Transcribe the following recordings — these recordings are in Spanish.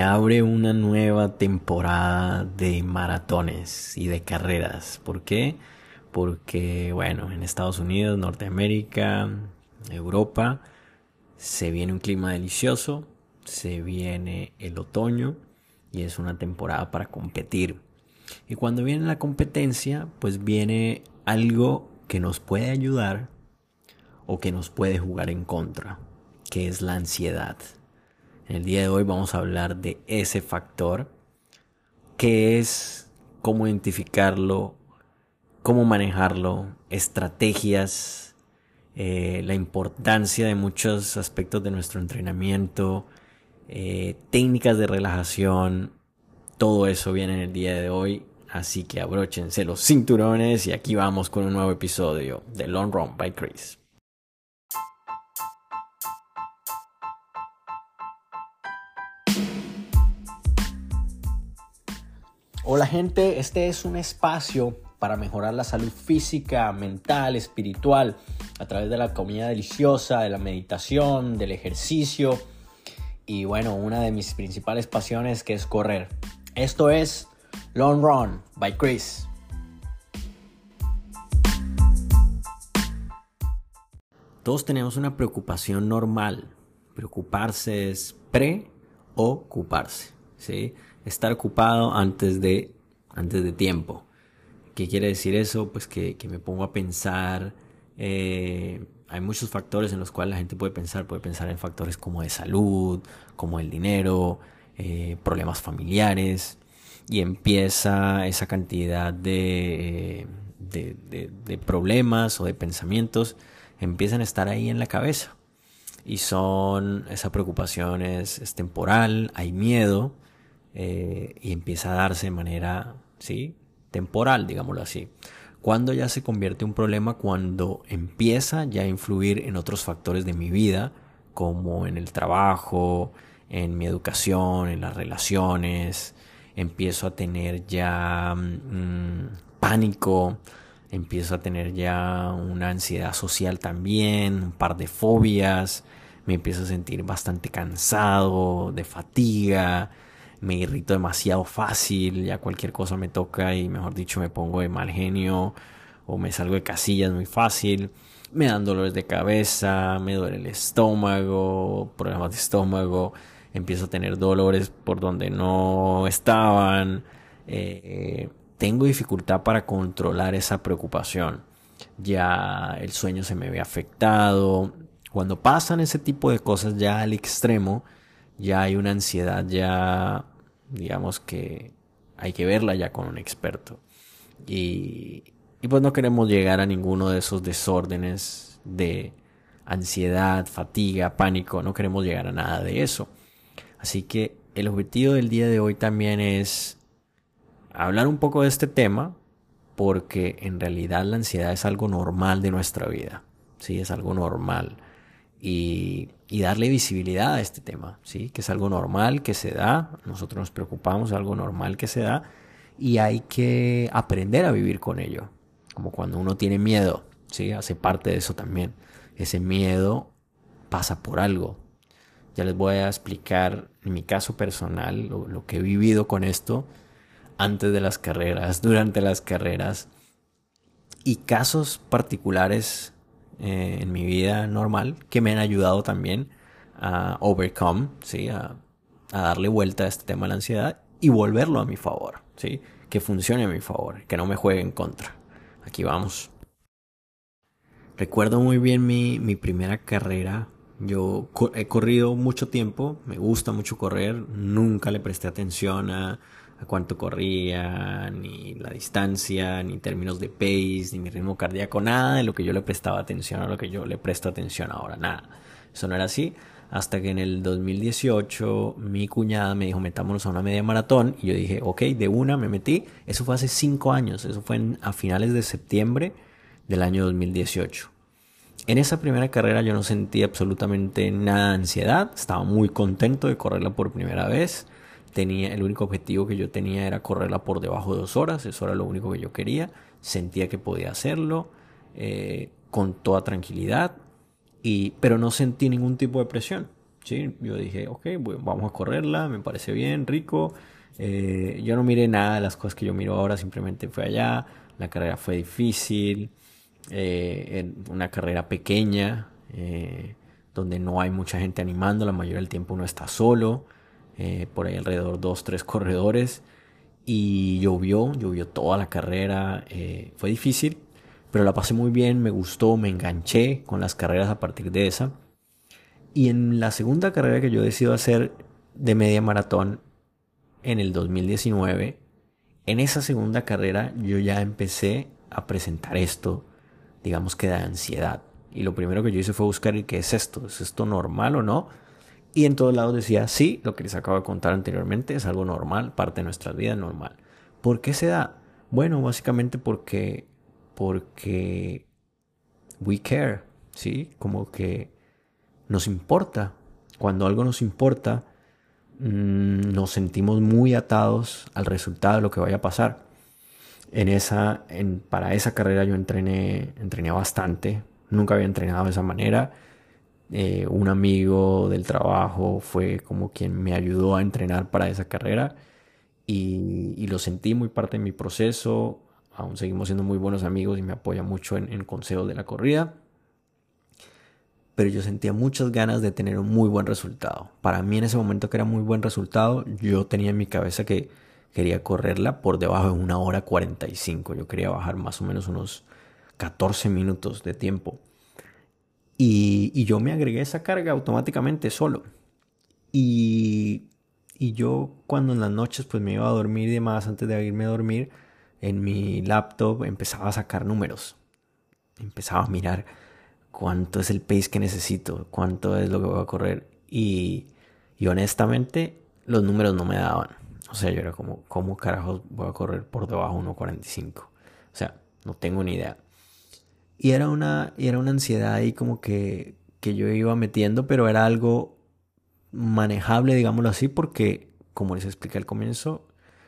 abre una nueva temporada de maratones y de carreras. ¿Por qué? Porque, bueno, en Estados Unidos, Norteamérica, Europa, se viene un clima delicioso, se viene el otoño y es una temporada para competir. Y cuando viene la competencia, pues viene algo que nos puede ayudar o que nos puede jugar en contra, que es la ansiedad. El día de hoy vamos a hablar de ese factor, que es cómo identificarlo, cómo manejarlo, estrategias, eh, la importancia de muchos aspectos de nuestro entrenamiento, eh, técnicas de relajación, todo eso viene en el día de hoy. Así que abróchense los cinturones y aquí vamos con un nuevo episodio de Long Run by Chris. Hola gente, este es un espacio para mejorar la salud física, mental, espiritual, a través de la comida deliciosa, de la meditación, del ejercicio y bueno, una de mis principales pasiones que es correr. Esto es Long Run by Chris. Todos tenemos una preocupación normal. Preocuparse es preocuparse, ¿sí? Estar ocupado antes de, antes de tiempo. ¿Qué quiere decir eso? Pues que, me pongo a pensar, eh, hay muchos factores en los cuales la gente puede pensar, puede pensar en factores como de salud, como el dinero, eh, problemas familiares, y empieza esa cantidad de, de, de problemas o de pensamientos, empiezan a estar ahí en la cabeza. Y son, esa preocupación es, es temporal, hay miedo, eh, y empieza a darse de manera ¿sí? temporal, digámoslo así. Cuando ya se convierte en un problema, cuando empieza ya a influir en otros factores de mi vida, como en el trabajo, en mi educación, en las relaciones, empiezo a tener ya mm, pánico, empiezo a tener ya una ansiedad social también, un par de fobias, me empiezo a sentir bastante cansado, de fatiga, me irrito demasiado fácil, ya cualquier cosa me toca y mejor dicho me pongo de mal genio o me salgo de casillas muy fácil, me dan dolores de cabeza, me duele el estómago, problemas de estómago, empiezo a tener dolores por donde no estaban, eh, tengo dificultad para controlar esa preocupación, ya el sueño se me ve afectado, cuando pasan ese tipo de cosas ya al extremo, ya hay una ansiedad, ya digamos que hay que verla ya con un experto. Y, y pues no queremos llegar a ninguno de esos desórdenes de ansiedad, fatiga, pánico, no queremos llegar a nada de eso. Así que el objetivo del día de hoy también es hablar un poco de este tema porque en realidad la ansiedad es algo normal de nuestra vida. Sí, es algo normal y, darle visibilidad a este tema, ¿sí? que es algo normal que se da, nosotros nos preocupamos, es algo normal que se da y hay que aprender a vivir con ello, como cuando uno tiene miedo, ¿sí? hace parte de eso también. Ese miedo pasa por algo. Ya les voy a explicar en mi caso personal lo que he vivido con esto antes de las carreras, durante las carreras y casos particulares eh, en mi vida normal que me han ayudado también a overcome, ¿sí? A, a, darle vuelta a este tema de la ansiedad y volverlo a mi favor, ¿sí? que funcione a mi favor, que no me juegue en contra. Aquí vamos. Recuerdo muy bien mi, mi primera carrera. Yo he corrido mucho tiempo, me gusta mucho correr, nunca le presté atención a, a cuánto corría, ni la distancia, ni términos de pace, ni mi ritmo cardíaco, nada de lo que yo le prestaba atención a lo que yo le presto atención ahora, nada. Eso no era así. Hasta que en el 2018 mi cuñada me dijo, metámonos a una media maratón. Y yo dije, ok, de una me metí. Eso fue hace cinco años. Eso fue a finales de septiembre del año 2018. En esa primera carrera yo no sentí absolutamente nada de ansiedad. Estaba muy contento de correrla por primera vez tenía, el único objetivo que yo tenía era correrla por debajo de dos horas, eso era lo único que yo quería, sentía que podía hacerlo eh, con toda tranquilidad, y, pero no sentí ningún tipo de presión, ¿sí? Yo dije, ok, vamos a correrla, me parece bien, rico. Eh, yo no miré nada de las cosas que yo miro ahora, simplemente fue allá, la carrera fue difícil, eh, una carrera pequeña, donde no hay mucha gente animando, la mayoría del tiempo uno está solo, por ahí alrededor dos, tres corredores, y llovió, llovió toda la carrera, fue difícil, pero la pasé muy bien, me gustó, me enganché con las carreras a partir de esa. Y en la segunda carrera que yo decido hacer de media maratón en el 2019, en esa segunda carrera yo ya empecé a presentar esto, digamos que de ansiedad. Y lo primero que yo hice fue buscar qué es esto, ¿es esto normal o no? Y en todos lados decía, sí, lo que les acabo de contar anteriormente es algo normal, parte de nuestra vida normal. ¿Por qué se da? Bueno, básicamente porque, porque we care, ¿sí? Como que nos importa. Cuando algo nos importa, mm, nos sentimos muy atados al resultado de lo que vaya a pasar. En esa, en, para esa carrera yo entrené, entrené bastante. Nunca había entrenado de esa manera. Eh, un amigo del trabajo fue como quien me ayudó a entrenar para esa carrera y, lo sentí muy parte de mi proceso. Aún seguimos siendo muy buenos amigos y me apoya mucho en, en consejos de la corrida pero yo sentía muchas ganas de tener un muy buen resultado. Para mí en ese momento que era muy buen resultado, yo tenía en mi cabeza que quería correrla por debajo de una hora 45. Yo quería bajar más o menos unos 14 minutos de tiempo. Y, yo me agregué esa carga automáticamente solo. Y, y yo cuando en las noches pues me iba a dormir y demás, antes de irme a dormir, en mi laptop empezaba a sacar números. Empezaba a mirar cuánto es el pace que necesito, cuánto es lo que voy a correr. Y, y honestamente, los números no me daban. O sea, yo era como, ¿cómo carajos voy a correr por debajo de 1.45? O sea, no tengo ni idea. Y era una, y era una ansiedad ahí como que, que yo iba metiendo, pero era algo manejable, digámoslo así, porque, como les expliqué al comienzo,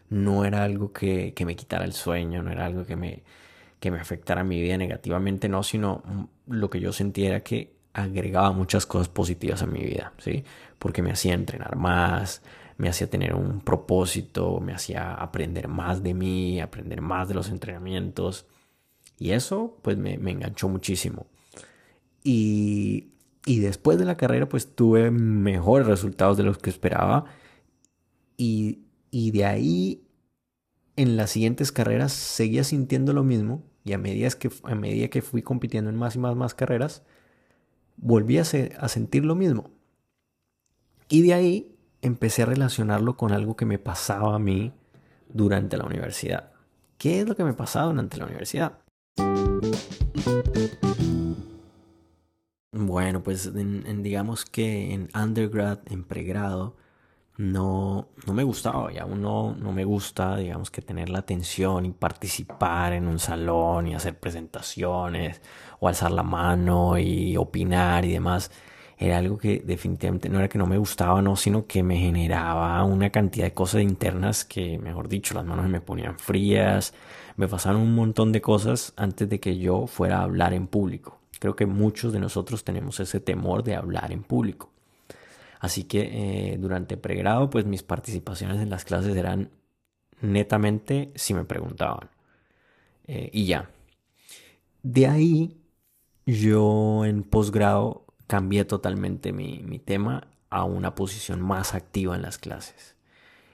no era algo que, que me quitara el sueño, no era algo que me, que me afectara mi vida negativamente, no, sino lo que yo sentía era que agregaba muchas cosas positivas a mi vida, ¿sí? Porque me hacía entrenar más, me hacía tener un propósito, me hacía aprender más de mí, aprender más de los entrenamientos. Y eso, pues, me, enganchó muchísimo. Y, y, después de la carrera, pues, tuve mejores resultados de los que esperaba. Y, y de ahí, en las siguientes carreras, seguía sintiendo lo mismo, y a medida que, a medida que fui compitiendo en más y más, más carreras, volví a, a sentir lo mismo. Y de ahí empecé a relacionarlo con algo que me pasaba a mí durante la universidad. ¿Qué es lo que me pasaba durante la universidad? Bueno, pues digamos que en undergrad, en pregrado, no, no me gustaba y aún no, no me gusta, digamos que tener la atención y participar en un salón y hacer presentaciones o alzar la mano y opinar y demás. Era algo que definitivamente no era que no me gustaba, no, sino que me generaba una cantidad de cosas internas que, mejor dicho, las manos me ponían frías, me pasaron un montón de cosas antes de que yo fuera a hablar en público. Creo que muchos de nosotros tenemos ese temor de hablar en público. Así que eh, durante pregrado, pues mis participaciones en las clases eran netamente si me preguntaban. Eh, y ya. De ahí, yo en posgrado cambié totalmente mi, mi tema a una posición más activa en las clases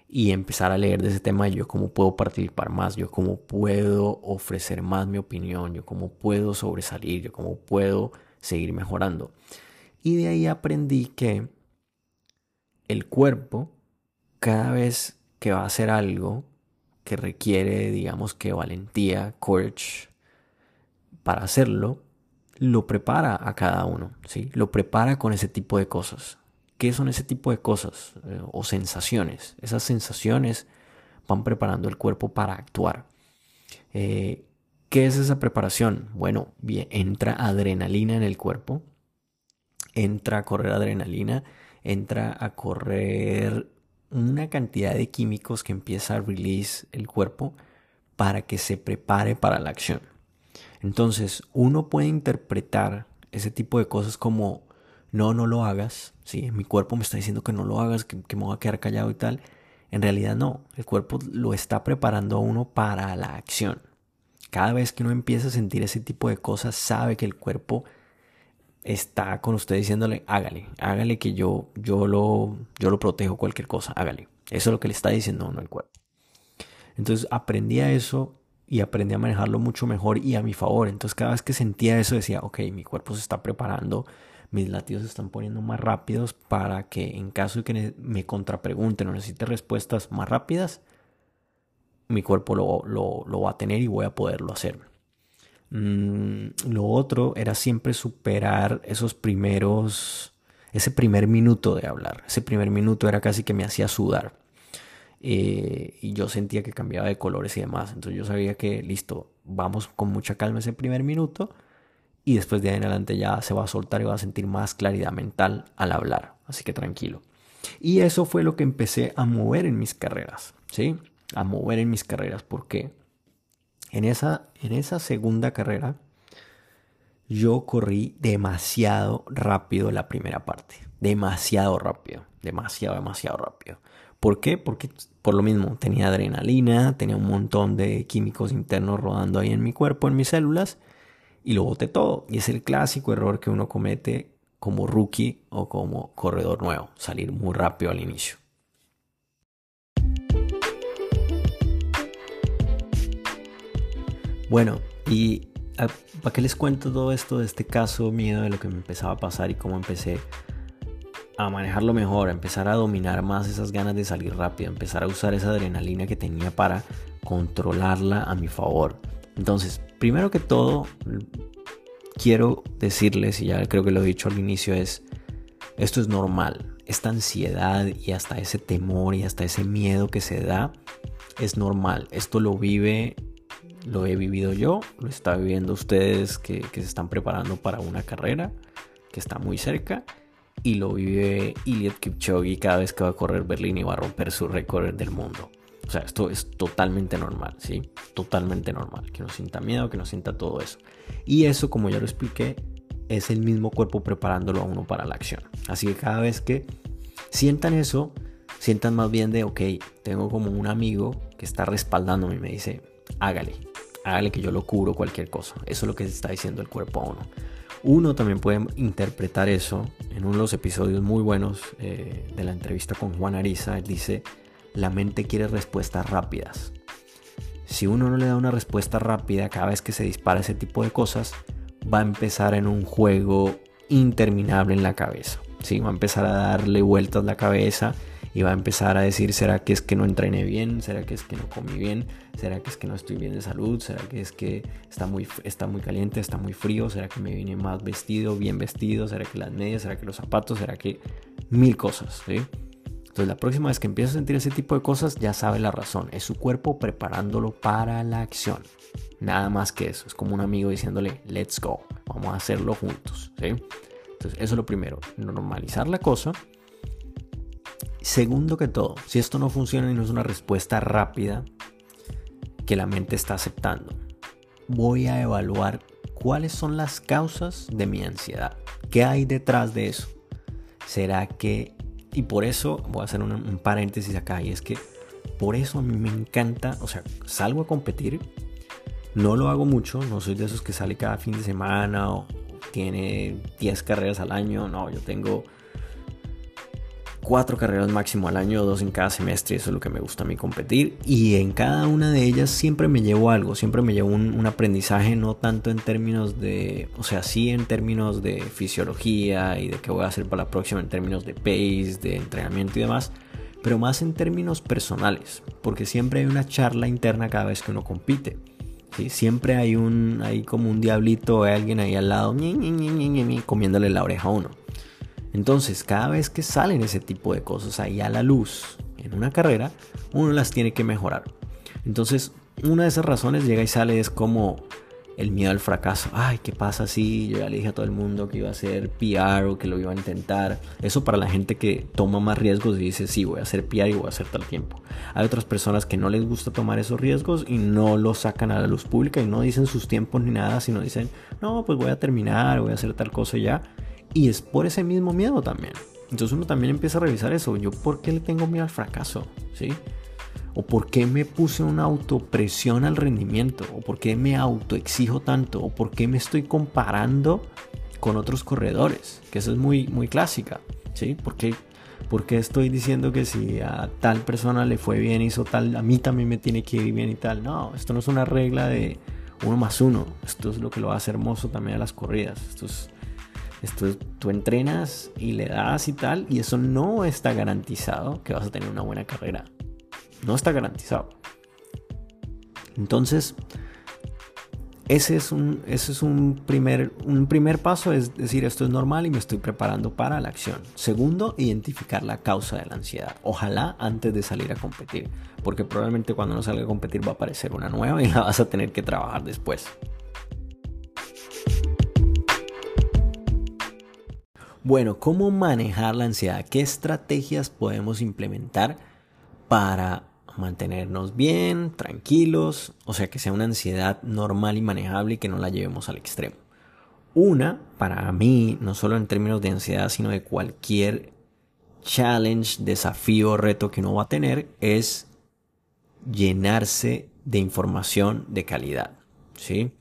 y empezar a leer de ese tema yo cómo puedo participar más, yo cómo puedo ofrecer más mi opinión, yo cómo puedo sobresalir, yo cómo puedo seguir mejorando. Y de ahí aprendí que el cuerpo, cada vez que va a hacer algo que requiere, digamos que valentía, courage, para hacerlo, lo prepara a cada uno, ¿sí? Lo prepara con ese tipo de cosas. ¿Qué son ese tipo de cosas eh, o sensaciones? Esas sensaciones van preparando el cuerpo para actuar. Eh, ¿Qué es esa preparación? Bueno, bien, entra adrenalina en el cuerpo, entra a correr adrenalina entra a correr una cantidad de químicos que empieza a release el cuerpo para que se prepare para la acción. Entonces, uno puede interpretar ese tipo de cosas como no, no lo hagas, ¿sí? Mi cuerpo me está diciendo que no lo hagas, que, que me voy a quedar callado y tal. En realidad no, el cuerpo lo está preparando a uno para la acción. Cada vez que uno empieza a sentir ese tipo de cosas, sabe que el cuerpo está con usted diciéndole, hágale, hágale que yo, yo, lo, yo lo protejo cualquier cosa, hágale. Eso es lo que le está diciendo uno el cuerpo. Entonces aprendí a eso y aprendí a manejarlo mucho mejor y a mi favor. Entonces cada vez que sentía eso decía, ok, mi cuerpo se está preparando, mis latidos se están poniendo más rápidos para que en caso de que me contrapregunten o necesite respuestas más rápidas, mi cuerpo lo, lo, va a tener y voy a poderlo hacer. Mm, lo otro era siempre superar esos primeros, ese primer minuto de hablar. Ese primer minuto era casi que me hacía sudar. Eh, y yo sentía que cambiaba de colores y demás. Entonces yo sabía que, listo, vamos con mucha calma ese primer minuto y después de ahí en adelante ya se va a soltar y va a sentir más claridad mental al hablar. Así que tranquilo. Y eso fue lo que empecé a mover en mis carreras, ¿sí? A mover en mis carreras porque en esa, en esa segunda carrera yo corrí demasiado rápido la primera parte. Demasiado rápido. Demasiado, demasiado rápido. ¿Por qué? Porque por lo mismo tenía adrenalina, tenía un montón de químicos internos rodando ahí en mi cuerpo, en mis células, y lo boté todo. Y es el clásico error que uno comete como rookie o como corredor nuevo, salir muy rápido al inicio. Bueno, y ah, ¿para qué les cuento todo esto de este caso miedo de lo que me empezaba a pasar y cómo empecé a manejarlo mejor, a empezar a dominar más esas ganas de salir rápido, a empezar a usar esa adrenalina que tenía para controlarla a mi favor. Entonces, primero que todo, quiero decirles, y ya creo que lo he dicho al inicio, es, esto es normal. Esta ansiedad y hasta ese temor y hasta ese miedo que se da es normal. Esto lo vive, lo he vivido yo, lo está viviendo ustedes que, que se están preparando para una carrera que está muy cerca y lo vive Iliad Kipchoge cada vez que va a correr Berlín y va a romper su récord del mundo. O sea, esto es totalmente normal, ¿sí? Totalmente normal. Que no sienta miedo, que no sienta todo eso. Y eso, como ya lo expliqué, es el mismo cuerpo preparándolo a uno para la acción. Así que cada vez que sientan eso, sientan más bien de, ok, tengo como un amigo que está respaldándome y me dice, hágale, hágale que yo lo cubro cualquier cosa. Eso es lo que está diciendo el cuerpo a uno. Uno también puede interpretar eso en uno de los episodios muy buenos eh, de la entrevista con Juan Ariza. Él dice, la mente quiere respuestas rápidas. Si uno no le da una respuesta rápida cada vez que se dispara ese tipo de cosas, va a empezar en un juego interminable en la cabeza. ¿sí? Va a empezar a darle vueltas la cabeza y va a empezar a decir, ¿será que es que no entrené bien? ¿Será que es que no comí bien? ¿Será que es que no estoy bien de salud? ¿Será que es que está muy, está muy caliente? ¿Está muy frío? ¿Será que me vine más vestido, bien vestido? ¿Será que las medias? ¿Será que los zapatos? ¿Será que mil cosas? ¿sí? Entonces la próxima vez que empiece a sentir ese tipo de cosas ya sabe la razón. Es su cuerpo preparándolo para la acción. Nada más que eso. Es como un amigo diciéndole, let's go. Vamos a hacerlo juntos. Entonces eso es lo primero. Normalizar la cosa Segundo que todo, si esto no funciona y no es una respuesta rápida que la mente está aceptando, voy a evaluar cuáles son las causas de mi ansiedad. ¿Qué hay detrás de eso? ¿Será que... Y por eso voy a hacer un, paréntesis acá y es que por eso a mí me encanta, o sea, salgo a competir, no lo hago mucho, no soy de esos que sale cada fin de semana o tiene 10 carreras al año, no, yo tengo cuatro carreras máximo al año, dos en cada semestre, eso es lo que me gusta a mí competir. Y en cada una de ellas siempre me llevo algo, siempre me llevo un, aprendizaje, no tanto en términos de, o sea, sí en términos de fisiología y de qué voy a hacer para la próxima, en términos de pace, de entrenamiento y demás, pero más en términos personales, porque siempre hay una charla interna cada vez que uno compite. ¿sí? Siempre hay un, hay como un diablito o alguien ahí al lado, comiéndole la oreja a uno. Entonces, cada vez que salen ese tipo de cosas ahí a la luz en una carrera, uno las tiene que mejorar. Entonces, una de esas razones llega y sale es como el miedo al fracaso. Ay, ¿qué pasa si yo ya le dije a todo el mundo que iba a hacer PR o que lo iba a intentar? Eso para la gente que toma más riesgos y dice, sí, voy a hacer PR y voy a hacer tal tiempo. Hay otras personas que no les gusta tomar esos riesgos y no lo sacan a la luz pública y no dicen sus tiempos ni nada, sino dicen, no, pues voy a terminar, voy a hacer tal cosa ya Y es por ese mismo miedo también. Entonces uno también empieza a revisar eso. Yo, ¿por qué le tengo miedo al fracaso? ¿Sí? ¿O por qué me puse una autopresión al rendimiento? ¿O por qué me autoexijo tanto? ¿O por qué me estoy comparando con otros corredores? Que eso es muy, muy clásica. ¿Sí? ¿Por qué, estoy diciendo que si a tal persona le fue bien, hizo tal, a mí también me tiene que ir bien y tal? No, esto no es una regla de uno más uno. Esto es lo que lo hace hermoso también a las corridas. Esto es esto tú entrenas y le das y tal, y eso no está garantizado que vas a tener una buena carrera. No está garantizado. Entonces, ese es un, ese es un, primer, un primer paso, es decir, esto es normal y me estoy preparando para la acción. Segundo, identificar la causa de la ansiedad. Ojalá antes de salir a competir, porque probablemente cuando no salga a competir va a aparecer una nueva y la vas a tener que trabajar después. Bueno, ¿cómo manejar la ansiedad? ¿Qué estrategias podemos implementar para mantenernos bien, tranquilos? O sea, que sea una ansiedad normal y manejable y que no la llevemos al extremo. Una, para mí, no solo en términos de ansiedad, sino de cualquier challenge, desafío, reto que uno va a tener, es llenarse de información de calidad. ¿Sí?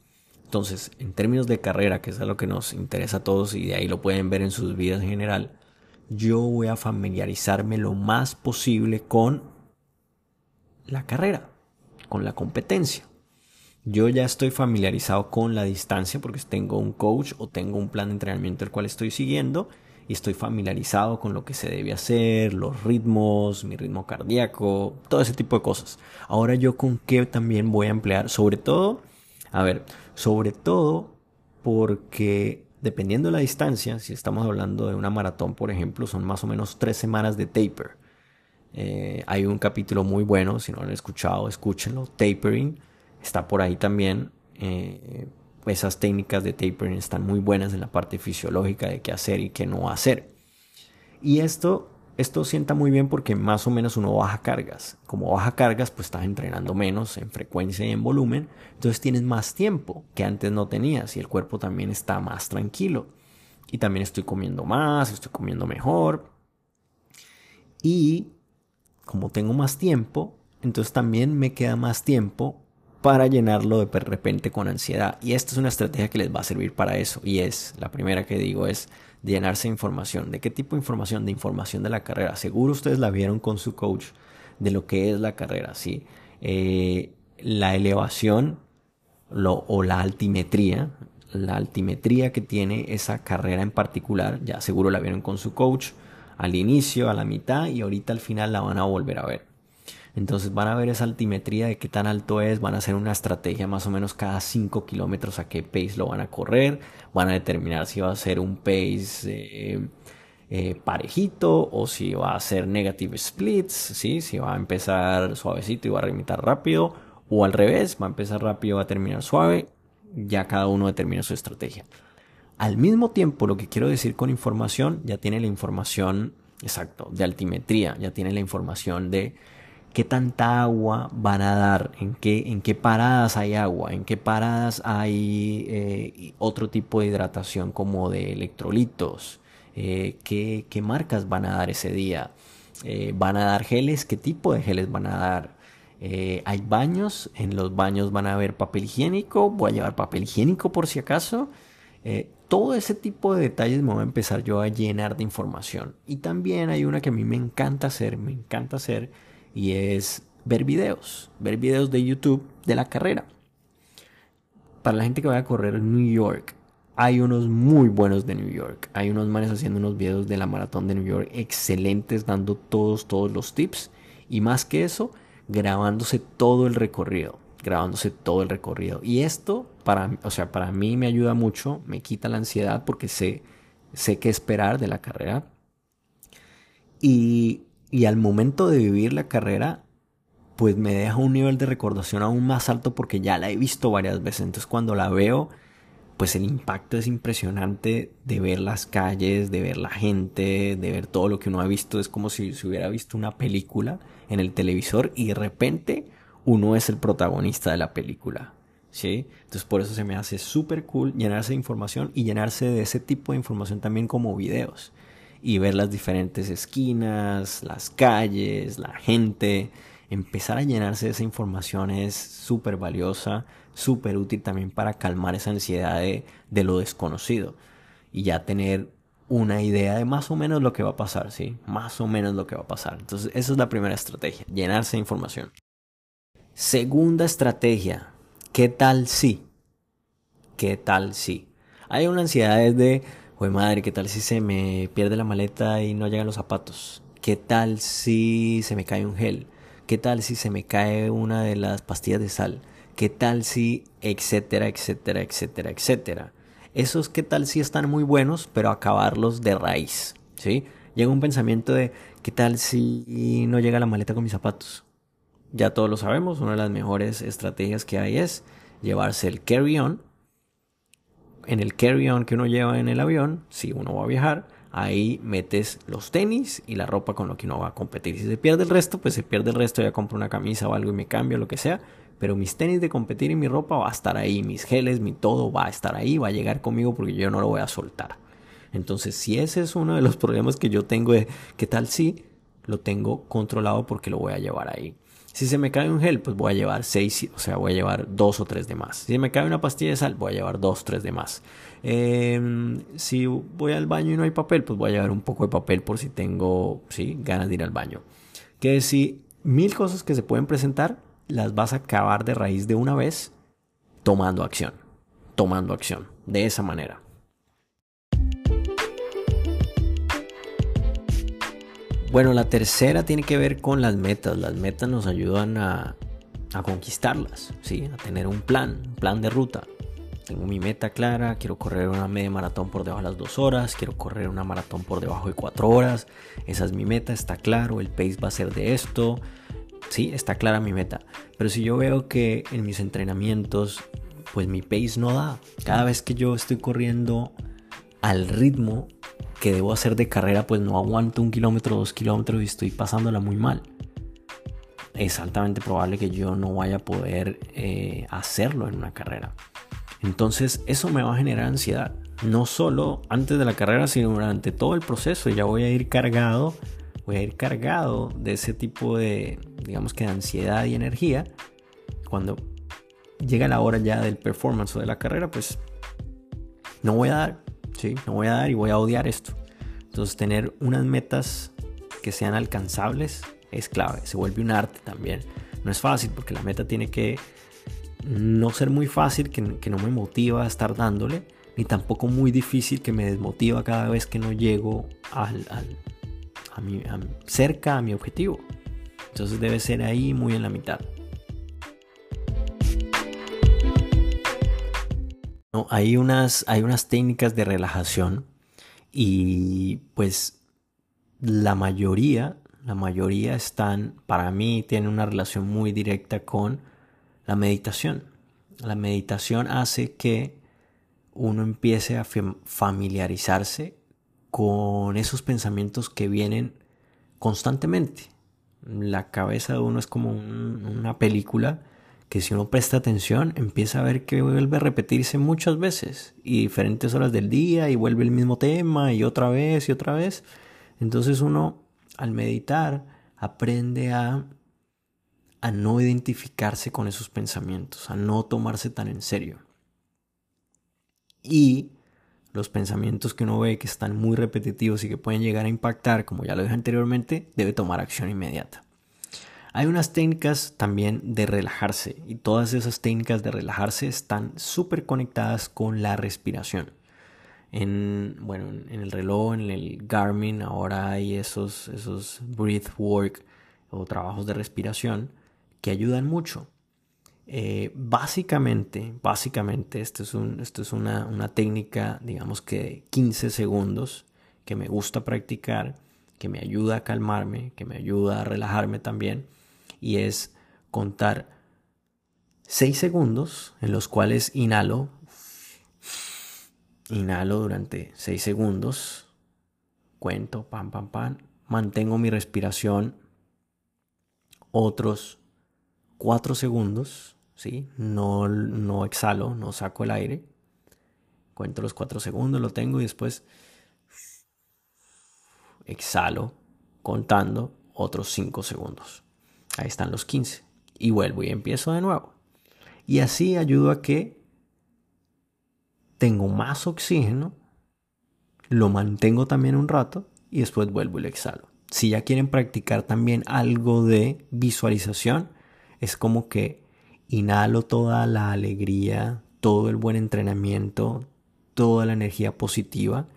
Entonces, en términos de carrera, que es a lo que nos interesa a todos y de ahí lo pueden ver en sus vidas en general, yo voy a familiarizarme lo más posible con la carrera, con la competencia. Yo ya estoy familiarizado con la distancia porque tengo un coach o tengo un plan de entrenamiento el cual estoy siguiendo y estoy familiarizado con lo que se debe hacer, los ritmos, mi ritmo cardíaco, todo ese tipo de cosas. Ahora yo con qué también voy a emplear, sobre todo a ver, sobre todo porque dependiendo de la distancia, si estamos hablando de una maratón, por ejemplo, son más o menos tres semanas de taper. Eh, hay un capítulo muy bueno, si no lo han escuchado, escúchenlo, tapering, está por ahí también. Eh, esas técnicas de tapering están muy buenas en la parte fisiológica de qué hacer y qué no hacer. Y esto esto sienta muy bien porque más o menos uno baja cargas. Como baja cargas, pues estás entrenando menos en frecuencia y en volumen. Entonces tienes más tiempo que antes no tenías y el cuerpo también está más tranquilo. Y también estoy comiendo más, estoy comiendo mejor. Y como tengo más tiempo, entonces también me queda más tiempo para llenarlo de repente con ansiedad. Y esta es una estrategia que les va a servir para eso. Y es, la primera que digo es llenarse de información. ¿De qué tipo de información? De información de la carrera. Seguro ustedes la vieron con su coach de lo que es la carrera, ¿sí? Eh, la elevación o la altimetría, la altimetría que tiene esa carrera en particular, ya seguro la vieron con su coach al inicio, a la mitad y ahorita al final la van a volver a ver. Entonces van a ver esa altimetría de qué tan alto es, van a hacer una estrategia más o menos cada 5 kilómetros a qué pace lo van a correr, van a determinar si va a ser un pace eh, eh, parejito o si va a ser negative splits, ¿sí? si va a empezar suavecito y va a remitar rápido o al revés, va a empezar rápido y va a terminar suave, ya cada uno determina su estrategia. Al mismo tiempo, lo que quiero decir con información, ya tiene la información, exacto, de altimetría, ya tiene la información de qué tanta agua van a dar, en qué, en qué paradas hay agua, en qué paradas hay eh, otro tipo de hidratación como de electrolitos, eh, qué, marcas van a dar ese día, eh, van a dar geles, qué tipo de geles van a dar. hay baños, en los baños van a haber papel higiénico, voy a llevar papel higiénico por si acaso. todo ese tipo de detalles me voy a empezar yo a llenar de información. Y también hay una que a mí me encanta hacer, me encanta hacer, y es ver videos, ver videos de YouTube de la carrera. Para la gente que vaya a correr en New York, hay unos muy buenos de New York. Hay unos manes haciendo unos videos de la maratón de New York excelentes, dando todos, todos los tips. Y más que eso, grabándose todo el recorrido. Grabándose todo el recorrido. Y esto, para, o sea, para mí me ayuda mucho, me quita la ansiedad porque sé, sé qué esperar de la carrera. Y y al momento de vivir la carrera, pues me deja un nivel de recordación aún más alto porque ya la he visto varias veces. Entonces cuando la veo, pues el impacto es impresionante de ver las calles, de ver la gente, de ver todo lo que uno ha visto. Es como si se hubiera visto una película en el televisor y de repente uno es el protagonista de la película. ¿sí? Entonces por eso se me hace súper cool llenarse de información y llenarse de ese tipo de información también como videos y ver las diferentes esquinas, las calles, la gente. Empezar a llenarse de esa información es súper valiosa, súper útil también para calmar esa ansiedad de, de, lo desconocido y ya tener una idea de más o menos lo que va a pasar, ¿sí? Más o menos lo que va a pasar. Entonces, esa es la primera estrategia, llenarse de información. Segunda estrategia, ¿qué tal si? ¿Qué tal si? Hay una ansiedad de Oye madre, ¿qué tal si se me pierde la maleta y no llegan los zapatos? ¿Qué tal si se me cae un gel? ¿Qué tal si se me cae una de las pastillas de sal? ¿Qué tal si, etcétera, etcétera, etcétera, etcétera? Esos qué tal si están muy buenos, pero acabarlos de raíz, ¿sí? Llega un pensamiento de, ¿qué tal si no llega la maleta con mis zapatos? Ya todos lo sabemos, una de las mejores estrategias que hay es llevarse el carry-on en el carry-on que uno lleva en el avión, si uno va a viajar, ahí metes los tenis y la ropa con lo que uno va a competir. Si se pierde el resto, pues se pierde el resto, ya compro una camisa o algo y me cambio, lo que sea. Pero mis tenis de competir y mi ropa va a estar ahí, mis geles, mi todo va a estar ahí, va a llegar conmigo porque yo no lo voy a soltar. Entonces, si ese es uno de los problemas que yo tengo de qué tal si lo tengo controlado porque lo voy a llevar ahí. Si se me cae un gel, pues voy a llevar seis, o sea, voy a llevar dos o tres de más. Si me cae una pastilla de sal, voy a llevar dos o tres de más. Em, si voy al baño y no hay papel, pues voy a llevar un poco de papel por si tengo, ganas de ir al baño. Que si mil cosas que se pueden presentar, las vas a acabar de raíz de una vez tomando acción. Tomando acción. De esa manera. Bueno, la tercera tiene que ver con las metas. Las metas nos ayudan a, conquistarlas, ¿sí? a tener un plan, un plan de ruta. Tengo mi meta clara, quiero correr una media maratón por debajo de las dos horas, quiero correr una maratón por debajo de cuatro horas. Esa es mi meta, está claro, el pace va a ser de esto. Sí, está clara mi meta. Pero si yo veo que en mis entrenamientos, pues mi pace no da. Cada vez que yo estoy corriendo al ritmo que debo hacer de carrera, pues no aguanto un kilómetro, dos kilómetros y estoy pasándola muy mal. Es altamente probable que yo no vaya a poder eh, hacerlo en una carrera. Entonces eso me va a generar ansiedad. No solo antes de la carrera, sino durante todo el proceso. Ya voy a ir cargado, voy a ir cargado de ese tipo de, digamos que de ansiedad y energía. Cuando llega la hora ya del performance o de la carrera, pues no voy a dar ¿sí? No voy a dar y voy a odiar esto. Entonces tener unas metas que sean alcanzables es clave, se vuelve un arte también. No es fácil porque la meta tiene que no ser muy fácil, que, que no me motiva a estar dándole, ni tampoco muy difícil que me desmotiva cada vez que no llego al, al a mi, cerca a mi objetivo. Entonces debe ser ahí muy en la mitad. No, hay, unas, hay unas técnicas de relajación y pues la mayoría, la mayoría están, para mí, tienen una relación muy directa con la meditación. La meditación hace que uno empiece a familiarizarse con esos pensamientos que vienen constantemente. La cabeza de uno es como una película que si uno presta atención empieza a ver que vuelve a repetirse muchas veces y diferentes horas del día y vuelve el mismo tema y otra vez y otra vez. Entonces uno al meditar aprende a, a no identificarse con esos pensamientos, a no tomarse tan en serio. Y los pensamientos que uno ve que están muy repetitivos y que pueden llegar a impactar, como ya lo dije anteriormente, debe tomar acción inmediata. Hay unas técnicas también de relajarse y todas esas técnicas de relajarse están súper conectadas con la respiración. En, bueno, en el reloj, en el Garmin, ahora hay esos, esos breath work o trabajos de respiración que ayudan mucho. Eh, básicamente, básicamente, esto es, un, es una, una técnica, digamos que de 15 segundos que me gusta practicar, que me ayuda a calmarme, que me ayuda a relajarme también y es contar 6 segundos en los cuales inhalo, inhalo durante 6 segundos, cuento, pam, pam, pam, mantengo mi respiración otros 4 segundos, ¿sí? No, no exhalo, no saco el aire. Cuento los cuatro segundos, lo tengo y después exhalo contando otros cinco segundos. Ahí están los 15. Y vuelvo y empiezo de nuevo. Y así ayudo a que tengo más oxígeno, lo mantengo también un rato y después vuelvo y lo exhalo. Si ya quieren practicar también algo de visualización, es como que inhalo toda la alegría, todo el buen entrenamiento, toda la energía positiva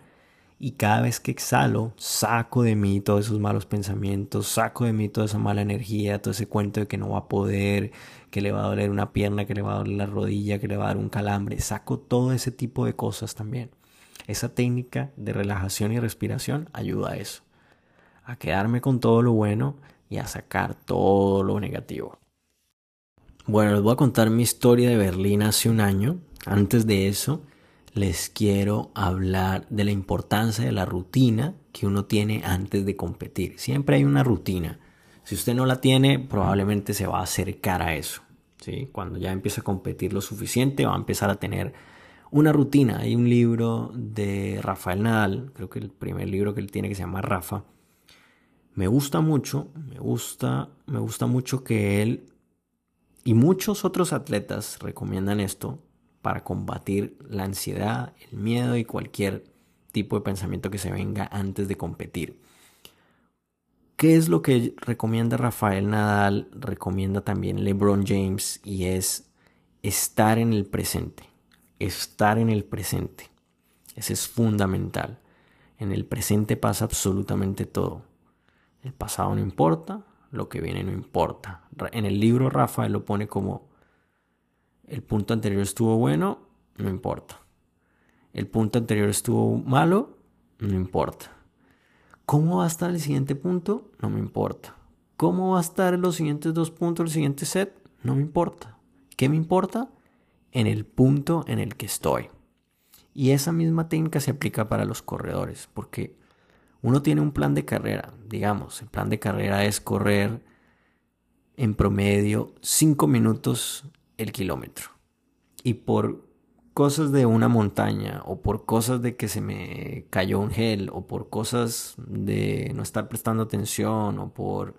y cada vez que exhalo, saco de mí todos esos malos pensamientos, saco de mí toda esa mala energía, todo ese cuento de que no va a poder, que le va a doler una pierna, que le va a doler la rodilla, que le va a dar un calambre. Saco todo ese tipo de cosas también. Esa técnica de relajación y respiración ayuda a eso. A quedarme con todo lo bueno y a sacar todo lo negativo. Bueno, les voy a contar mi historia de Berlín hace un año. Antes de eso, les quiero hablar de la importancia de la rutina que uno tiene antes de competir. Siempre hay una rutina. Si usted no la tiene, probablemente se va a acercar a eso. ¿sí? Cuando ya empieza a competir lo suficiente, va a empezar a tener una rutina. Hay un libro de Rafael Nadal, creo que el primer libro que él tiene que se llama Rafa. Me gusta mucho, me gusta, me gusta mucho que él y muchos otros atletas recomiendan esto, para combatir la ansiedad, el miedo y cualquier tipo de pensamiento que se venga antes de competir. ¿Qué es lo que recomienda Rafael Nadal? Recomienda también LeBron James y es estar en el presente. Estar en el presente. Ese es fundamental. En el presente pasa absolutamente todo. El pasado no importa, lo que viene no importa. En el libro Rafael lo pone como el punto anterior estuvo bueno, no importa. El punto anterior estuvo malo, no importa. ¿Cómo va a estar el siguiente punto? No me importa. ¿Cómo va a estar los siguientes dos puntos, el siguiente set? No me importa. ¿Qué me importa? En el punto en el que estoy. Y esa misma técnica se aplica para los corredores, porque uno tiene un plan de carrera, digamos, el plan de carrera es correr en promedio 5 minutos el kilómetro. Y por cosas de una montaña o por cosas de que se me cayó un gel o por cosas de no estar prestando atención o por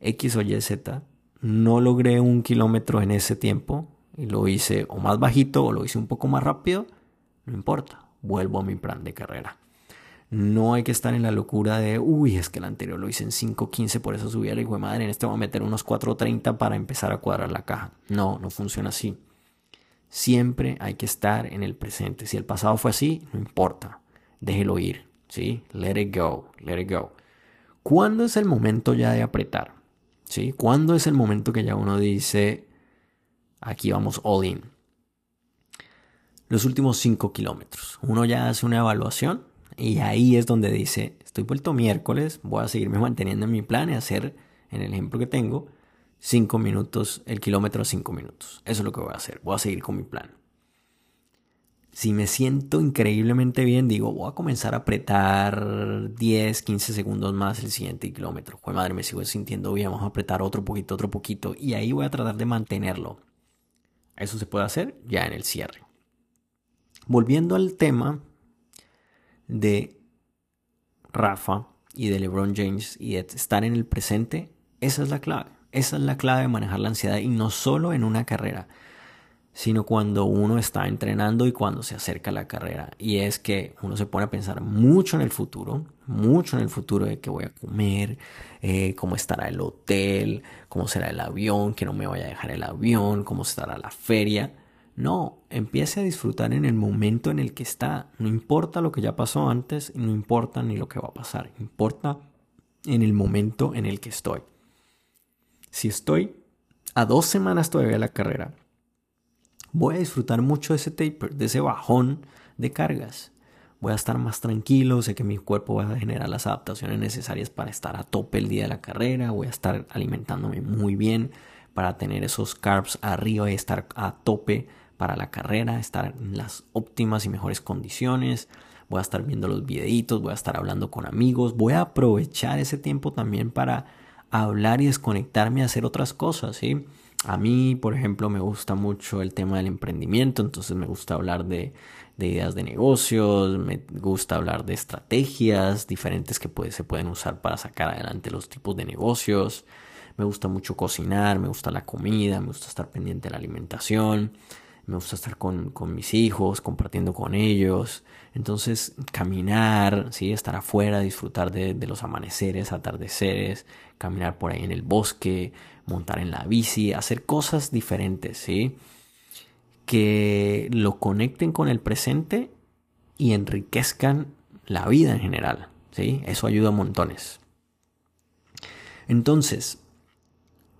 X o Y Z, no logré un kilómetro en ese tiempo y lo hice o más bajito o lo hice un poco más rápido, no importa, vuelvo a mi plan de carrera. No hay que estar en la locura de, uy, es que el anterior lo hice en 5.15, por eso subí a la hijo de madre, en este voy a meter unos 4.30 para empezar a cuadrar la caja. No, no funciona así. Siempre hay que estar en el presente. Si el pasado fue así, no importa. Déjelo ir, ¿sí? Let it go, let it go. ¿Cuándo es el momento ya de apretar? ¿Sí? ¿Cuándo es el momento que ya uno dice, aquí vamos all in? Los últimos 5 kilómetros. Uno ya hace una evaluación y ahí es donde dice, estoy vuelto miércoles, voy a seguirme manteniendo en mi plan y hacer, en el ejemplo que tengo, 5 minutos, el kilómetro 5 minutos. Eso es lo que voy a hacer, voy a seguir con mi plan. Si me siento increíblemente bien, digo, voy a comenzar a apretar 10, 15 segundos más el siguiente kilómetro. Joder, madre, me sigo sintiendo bien, vamos a apretar otro poquito, otro poquito. Y ahí voy a tratar de mantenerlo. Eso se puede hacer ya en el cierre. Volviendo al tema de Rafa y de LeBron James y de estar en el presente, esa es la clave. Esa es la clave de manejar la ansiedad y no solo en una carrera, sino cuando uno está entrenando y cuando se acerca la carrera. Y es que uno se pone a pensar mucho en el futuro, mucho en el futuro de qué voy a comer, eh, cómo estará el hotel, cómo será el avión, que no me vaya a dejar el avión, cómo estará la feria. No, empiece a disfrutar en el momento en el que está. No importa lo que ya pasó antes, no importa ni lo que va a pasar, importa en el momento en el que estoy. Si estoy a dos semanas todavía de la carrera, voy a disfrutar mucho de ese taper, de ese bajón de cargas. Voy a estar más tranquilo, sé que mi cuerpo va a generar las adaptaciones necesarias para estar a tope el día de la carrera, voy a estar alimentándome muy bien para tener esos carbs arriba y estar a tope para la carrera, estar en las óptimas y mejores condiciones. Voy a estar viendo los videitos, voy a estar hablando con amigos, voy a aprovechar ese tiempo también para hablar y desconectarme y hacer otras cosas, ¿sí? A mí, por ejemplo, me gusta mucho el tema del emprendimiento, entonces me gusta hablar de, ideas de negocios, me gusta hablar de estrategias diferentes que se pueden usar para sacar adelante los tipos de negocios. Me gusta mucho cocinar, me gusta la comida, me gusta estar pendiente de la alimentación, me gusta estar con, mis hijos, compartiendo con ellos. Entonces, caminar, ¿sí? estar afuera, disfrutar de, de los amaneceres, atardeceres, caminar por ahí en el bosque, montar en la bici, hacer cosas diferentes, ¿sí? Que lo conecten con el presente y enriquezcan la vida en general, ¿sí? Eso ayuda a montones. Entonces,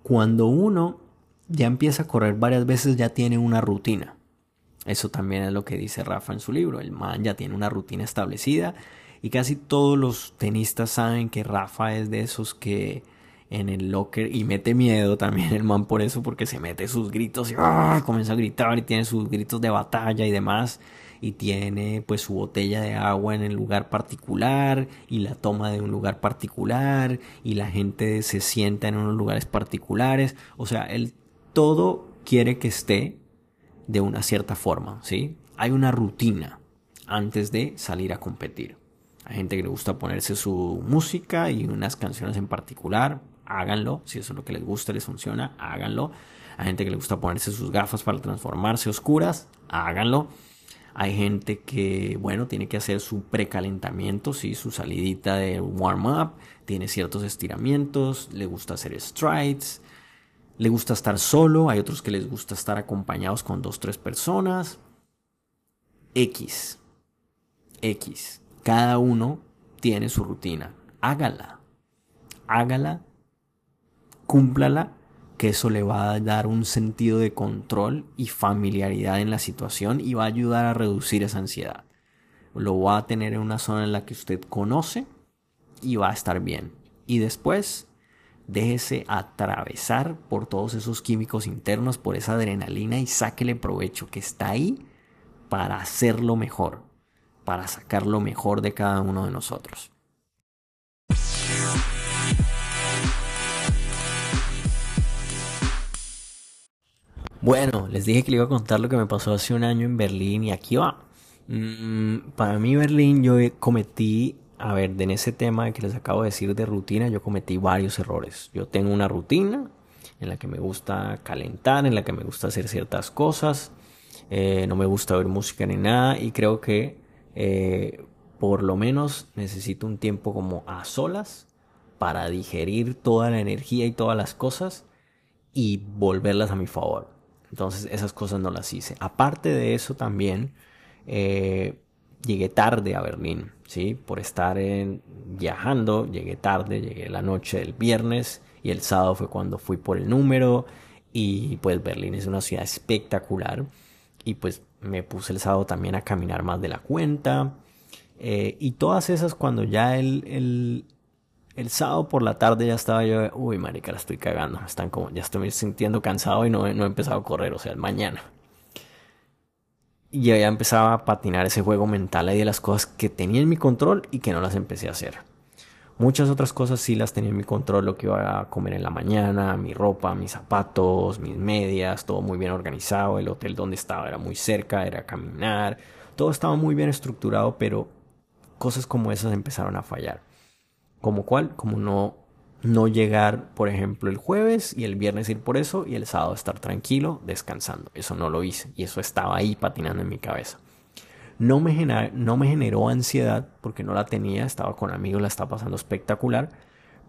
cuando uno ya empieza a correr varias veces, ya tiene una rutina. Eso también es lo que dice Rafa en su libro. El man ya tiene una rutina establecida y casi todos los tenistas saben que Rafa es de esos que en el locker y mete miedo también el man por eso porque se mete sus gritos y ¡ah! comienza a gritar y tiene sus gritos de batalla y demás y tiene pues su botella de agua en el lugar particular y la toma de un lugar particular y la gente se sienta en unos lugares particulares o sea él todo quiere que esté de una cierta forma ¿sí? hay una rutina antes de salir a competir hay gente que le gusta ponerse su música y unas canciones en particular háganlo. Si eso es lo que les gusta, les funciona, háganlo. Hay gente que le gusta ponerse sus gafas para transformarse oscuras, háganlo. Hay gente que, bueno, tiene que hacer su precalentamiento, ¿sí? su salidita de warm-up, tiene ciertos estiramientos, le gusta hacer strides, le gusta estar solo, hay otros que les gusta estar acompañados con dos, tres personas. X. X. Cada uno tiene su rutina. Hágala. Hágala cúmplala, que eso le va a dar un sentido de control y familiaridad en la situación y va a ayudar a reducir esa ansiedad. Lo va a tener en una zona en la que usted conoce y va a estar bien. Y después, déjese atravesar por todos esos químicos internos, por esa adrenalina y sáquele provecho que está ahí para hacerlo mejor, para sacar lo mejor de cada uno de nosotros. Bueno, les dije que le iba a contar lo que me pasó hace un año en Berlín y aquí va. Mm, para mí Berlín yo cometí, a ver, en ese tema que les acabo de decir de rutina, yo cometí varios errores. Yo tengo una rutina en la que me gusta calentar, en la que me gusta hacer ciertas cosas, eh, no me gusta oír música ni nada y creo que eh, por lo menos necesito un tiempo como a solas para digerir toda la energía y todas las cosas y volverlas a mi favor. Entonces esas cosas no las hice. Aparte de eso también eh, llegué tarde a Berlín, ¿sí? Por estar viajando, llegué tarde, llegué la noche del viernes y el sábado fue cuando fui por el número y pues Berlín es una ciudad espectacular y pues me puse el sábado también a caminar más de la cuenta eh, y todas esas cuando ya el, el sábado por la tarde ya estaba yo, uy, marica, la estoy cagando. Están como, ya estoy sintiendo cansado y no, no he empezado a correr, o sea, mañana. Y ya empezaba a patinar ese juego mental ahí de las cosas que tenía en mi control y que no las empecé a hacer. Muchas otras cosas sí las tenía en mi control, lo que iba a comer en la mañana, mi ropa, mis zapatos, mis medias, todo muy bien organizado, el hotel donde estaba era muy cerca, era caminar, todo estaba muy bien estructurado, pero cosas como esas empezaron a fallar. Como cuál, como no, no llegar, por ejemplo, el jueves y el viernes ir por eso y el sábado estar tranquilo, descansando. Eso no lo hice y eso estaba ahí patinando en mi cabeza. No me, no me generó ansiedad porque no la tenía, estaba con amigos, la estaba pasando espectacular,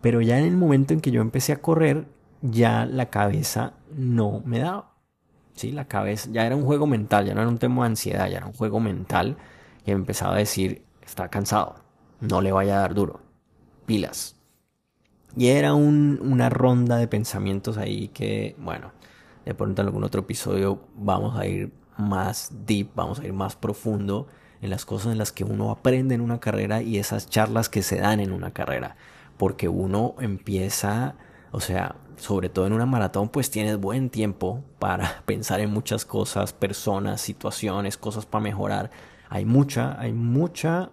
pero ya en el momento en que yo empecé a correr, ya la cabeza no me daba. Sí, la cabeza ya era un juego mental, ya no era un tema de ansiedad, ya era un juego mental que empezaba a decir, está cansado, no le vaya a dar duro pilas. Y era una ronda de pensamientos ahí que, bueno, de pronto en algún otro episodio vamos a ir más deep, vamos a ir más profundo en las cosas en las que uno aprende en una carrera y esas charlas que se dan en una carrera. Porque uno empieza, o sea, sobre todo en una maratón, pues tienes buen tiempo para pensar en muchas cosas, personas, situaciones, cosas para mejorar. Hay mucha, hay mucha,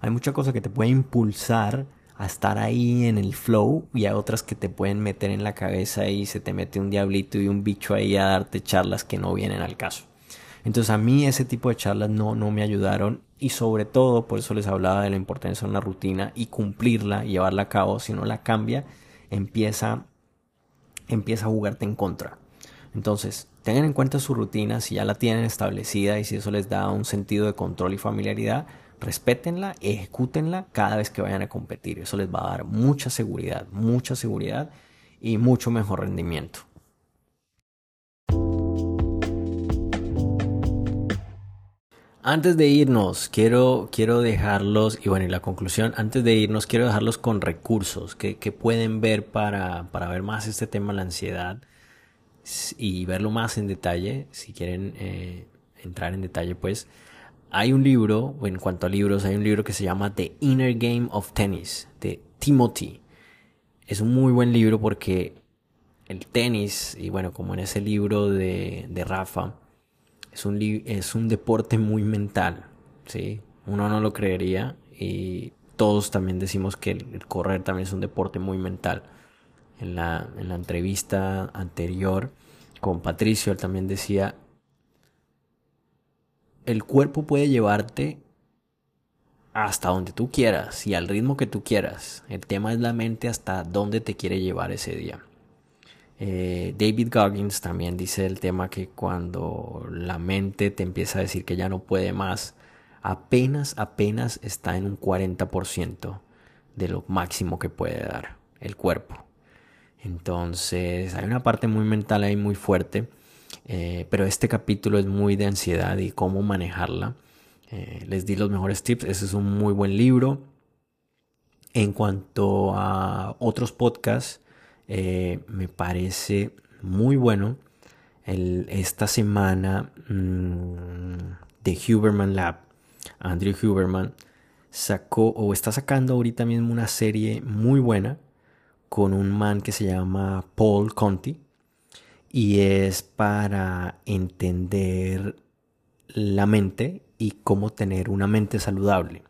hay mucha cosa que te puede impulsar a estar ahí en el flow y hay otras que te pueden meter en la cabeza y se te mete un diablito y un bicho ahí a darte charlas que no vienen al caso. Entonces a mí ese tipo de charlas no, no me ayudaron y sobre todo por eso les hablaba de la importancia de una rutina y cumplirla llevarla a cabo. Si no la cambia, empieza, empieza a jugarte en contra. Entonces, tengan en cuenta su rutina, si ya la tienen establecida y si eso les da un sentido de control y familiaridad, respétenla, ejecútenla cada vez que vayan a competir. Eso les va a dar mucha seguridad, mucha seguridad y mucho mejor rendimiento. Antes de irnos, quiero, quiero dejarlos, y bueno, y la conclusión, antes de irnos, quiero dejarlos con recursos que, pueden ver para, ver más este tema, la ansiedad, y verlo más en detalle, si quieren eh, entrar en detalle, pues hay un libro, en cuanto a libros, hay un libro que se llama The Inner Game of Tennis, de Timothy. Es un muy buen libro porque el tenis, y bueno, como en ese libro de, de Rafa, es un, es un deporte muy mental, ¿sí? Uno no lo creería y todos también decimos que el, correr también es un deporte muy mental. En la, en la entrevista anterior con Patricio, él también decía, el cuerpo puede llevarte hasta donde tú quieras y al ritmo que tú quieras. El tema es la mente hasta dónde te quiere llevar ese día. Eh, David Goggins también dice el tema que cuando la mente te empieza a decir que ya no puede más, apenas, apenas está en un 40% de lo máximo que puede dar el cuerpo. Entonces hay una parte muy mental ahí muy fuerte eh, pero este capítulo es muy de ansiedad y cómo manejarla. Eh, les di los mejores tips. Ese es un muy buen libro. En cuanto a otros podcasts, eh, me parece muy bueno. esta semana mm, de Huberman Lab, Andrew Huberman, sacó o está sacando ahorita mismo una serie muy buena con un man que se llama Paul Conti y es para entender la mente y cómo tener una mente saludable.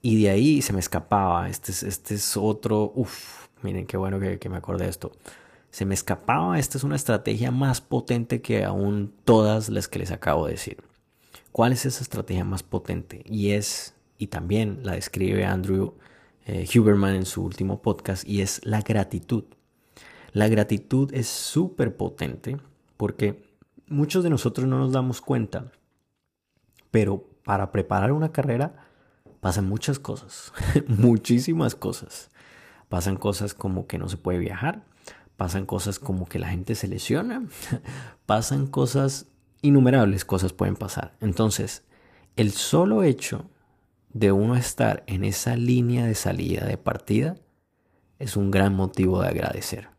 Y de ahí se me escapaba, este es, este es otro, uff, miren qué bueno que, me acordé de esto. Se me escapaba, esta es una estrategia más potente que aún todas las que les acabo de decir. ¿Cuál es esa estrategia más potente? Y es, y también la describe Andrew eh, Huberman en su último podcast, y es la gratitud. La gratitud es súper potente porque muchos de nosotros no nos damos cuenta, pero para preparar una carrera pasan muchas cosas, muchísimas cosas. Pasan cosas como que no se puede viajar, pasan cosas como que la gente se lesiona, pasan cosas, innumerables cosas pueden pasar. Entonces, el solo hecho de uno estar en esa línea de salida, de partida, es un gran motivo de agradecer.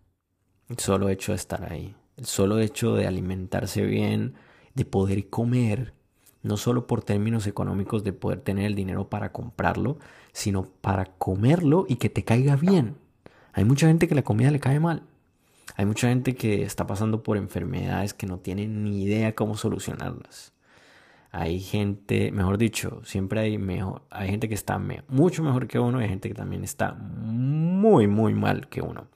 El solo hecho de estar ahí, el solo hecho de alimentarse bien, de poder comer, no solo por términos económicos de poder tener el dinero para comprarlo, sino para comerlo y que te caiga bien. Hay mucha gente que la comida le cae mal. Hay mucha gente que está pasando por enfermedades que no tienen ni idea cómo solucionarlas. Hay gente, mejor dicho, siempre hay mejor, hay gente que está mucho mejor que uno y hay gente que también está muy muy mal que uno.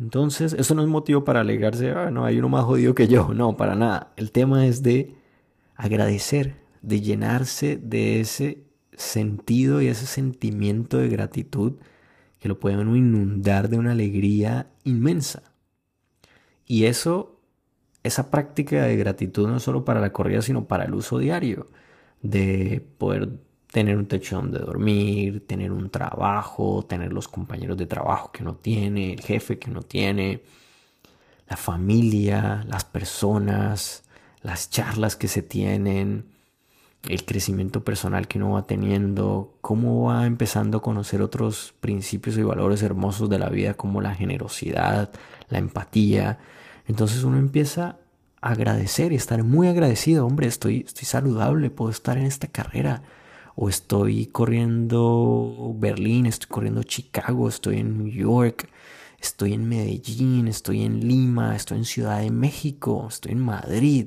Entonces, eso no es motivo para alegarse, ah, no, hay uno más jodido que yo. No, para nada. El tema es de agradecer, de llenarse de ese sentido y ese sentimiento de gratitud que lo pueden inundar de una alegría inmensa. Y eso, esa práctica de gratitud no solo para la corrida, sino para el uso diario, de poder tener un techo donde dormir, tener un trabajo, tener los compañeros de trabajo que no tiene, el jefe que no tiene, la familia, las personas, las charlas que se tienen, el crecimiento personal que uno va teniendo, cómo va empezando a conocer otros principios y valores hermosos de la vida como la generosidad, la empatía. Entonces uno empieza a agradecer y estar muy agradecido, hombre, estoy, estoy saludable, puedo estar en esta carrera o estoy corriendo Berlín, estoy corriendo Chicago, estoy en New York, estoy en Medellín, estoy en Lima, estoy en Ciudad de México, estoy en Madrid,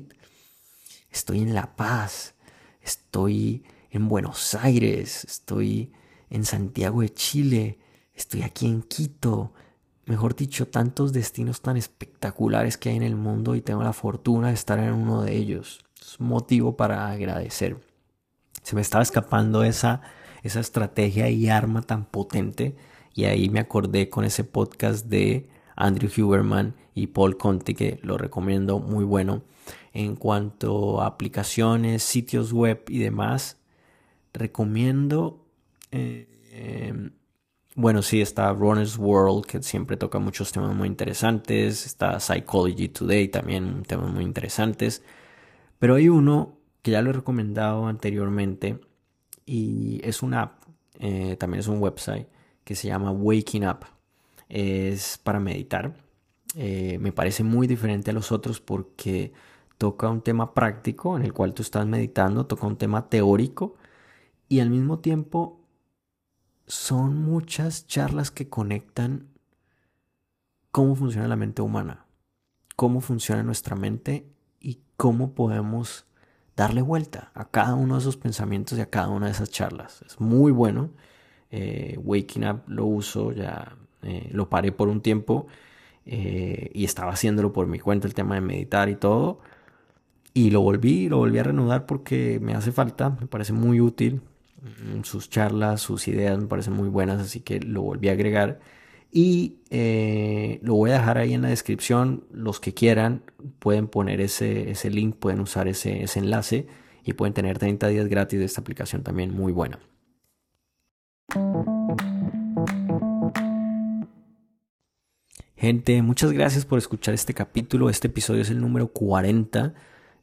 estoy en La Paz, estoy en Buenos Aires, estoy en Santiago de Chile, estoy aquí en Quito. Mejor dicho, tantos destinos tan espectaculares que hay en el mundo y tengo la fortuna de estar en uno de ellos. Es motivo para agradecer. Se me estaba escapando esa, esa estrategia y arma tan potente y ahí me acordé con ese podcast de Andrew Huberman y Paul Conte que lo recomiendo muy bueno en cuanto a aplicaciones, sitios web y demás. Recomiendo em, bueno, sí, está Runner's World, que siempre toca muchos temas muy interesantes. Está Psychology Today, también temas muy interesantes. Pero hay uno que ya lo he recomendado anteriormente y es una app, eh, también es un website que se llama Waking Up. Es para meditar. Eh, me parece muy diferente a los otros porque toca un tema práctico en el cual tú estás meditando, toca un tema teórico y al mismo tiempo son muchas charlas que conectan cómo funciona la mente humana, cómo funciona nuestra mente y cómo podemos darle vuelta a cada uno de esos pensamientos y a cada una de esas charlas. Es muy bueno. Eh, Waking Up lo uso, ya eh, lo paré por un tiempo eh, y estaba haciéndolo por mi cuenta, el tema de meditar y todo. Y lo volví, lo volví a reanudar porque me hace falta, me parece muy útil. Mm, sus charlas, sus ideas me parecen muy buenas, así que lo volví a agregar. Y eh, lo voy a dejar ahí en la descripción. Los que quieran pueden poner ese, ese link, pueden usar ese, ese enlace y pueden tener 30 días gratis de esta aplicación también muy buena. Gente, muchas gracias por escuchar este capítulo. Este episodio es el número 40.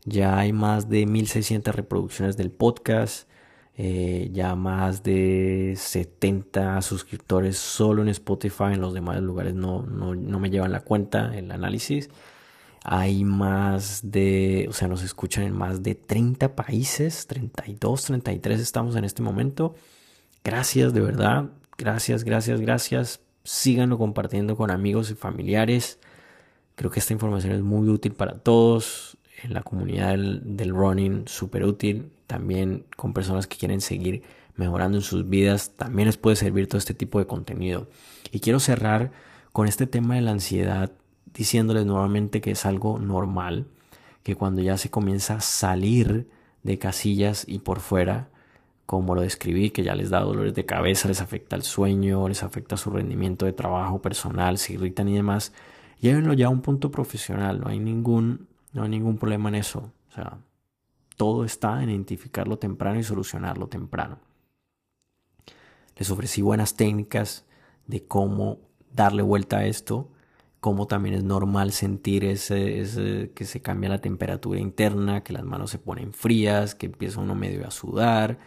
Ya hay más de 1600 reproducciones del podcast. Eh, ya más de 70 suscriptores solo en Spotify, en los demás lugares no, no, no, me llevan la cuenta el análisis. Hay más de, o sea, nos escuchan en más de 30 países, 32, 33 estamos en este momento. Gracias, de verdad. Gracias, gracias, gracias. Síganlo compartiendo con amigos y familiares. Creo que esta información es muy útil para todos en la comunidad del, running, súper útil también con personas que quieren seguir mejorando en sus vidas, también les puede servir todo este tipo de contenido. Y quiero cerrar con este tema de la ansiedad, diciéndoles nuevamente que es algo normal, que cuando ya se comienza a salir de casillas y por fuera, como lo describí, que ya les da dolores de cabeza, les afecta el sueño, les afecta su rendimiento de trabajo personal, se irritan y demás, llévenlo ya a un punto profesional, no hay ningún, no hay ningún problema en eso. O sea, todo está en identificarlo temprano y solucionarlo temprano. Les ofrecí buenas técnicas de cómo darle vuelta a esto, cómo también es normal sentir ese, que se cambia la temperatura interna, que las manos se ponen frías, que empieza uno medio a sudar.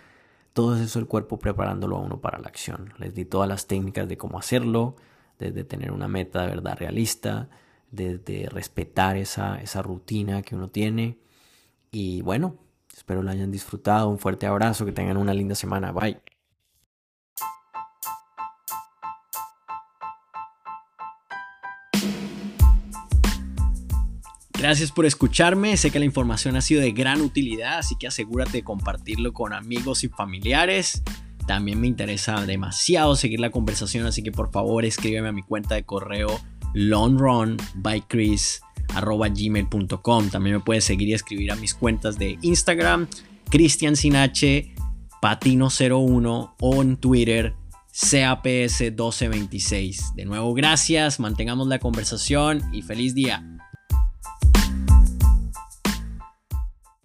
Todo eso el cuerpo preparándolo a uno para la acción. Les di todas las técnicas de cómo hacerlo, desde tener una meta de verdad realista, desde respetar esa, esa rutina que uno tiene. Y bueno, Espero lo hayan disfrutado. Un fuerte abrazo, que tengan una linda semana. Bye. Gracias por escucharme, sé que la información ha sido de gran utilidad, así que asegúrate de compartirlo con amigos y familiares. También me interesa demasiado seguir la conversación, así que por favor escríbeme a mi cuenta de correo longrun by Chris arroba gmail.com. También me puedes seguir y escribir a mis cuentas de Instagram, Cristian Sinache, Patino01 o en Twitter, CAPS1226. De nuevo, gracias, mantengamos la conversación y feliz día.